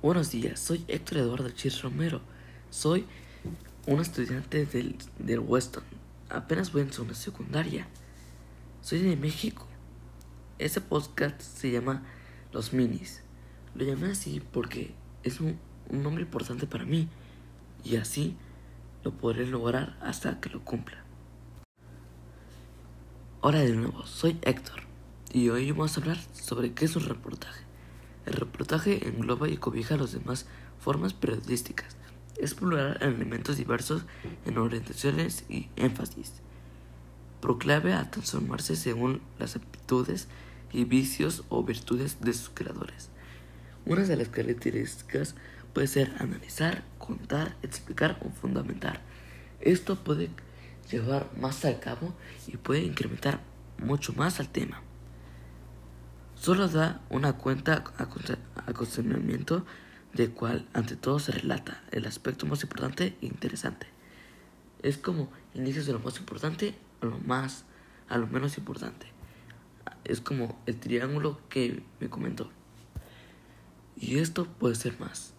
Buenos días, soy Héctor Eduardo Chis Romero. Soy un estudiante del, del Weston. Apenas voy en una secundaria. Soy de México. Este podcast se llama Los Minis. Lo llamé así porque es un, un nombre importante para mí y así lo podré lograr hasta que lo cumpla. Hola de nuevo, soy Héctor y hoy vamos a hablar sobre qué es un reportaje. Reportaje engloba y cobija las demás formas periodísticas. En elementos diversos, en orientaciones y énfasis. Proclave a transformarse según las aptitudes y vicios o virtudes de sus creadores. Una de las características puede ser analizar, contar, explicar o fundamentar. Esto puede llevar más a cabo y puede incrementar mucho más al tema solo da una cuenta acostumbramiento de cual ante todo se relata el aspecto más importante e interesante. Es como indicios de lo más importante a lo más a lo menos importante. Es como el triángulo que me comentó. Y esto puede ser más.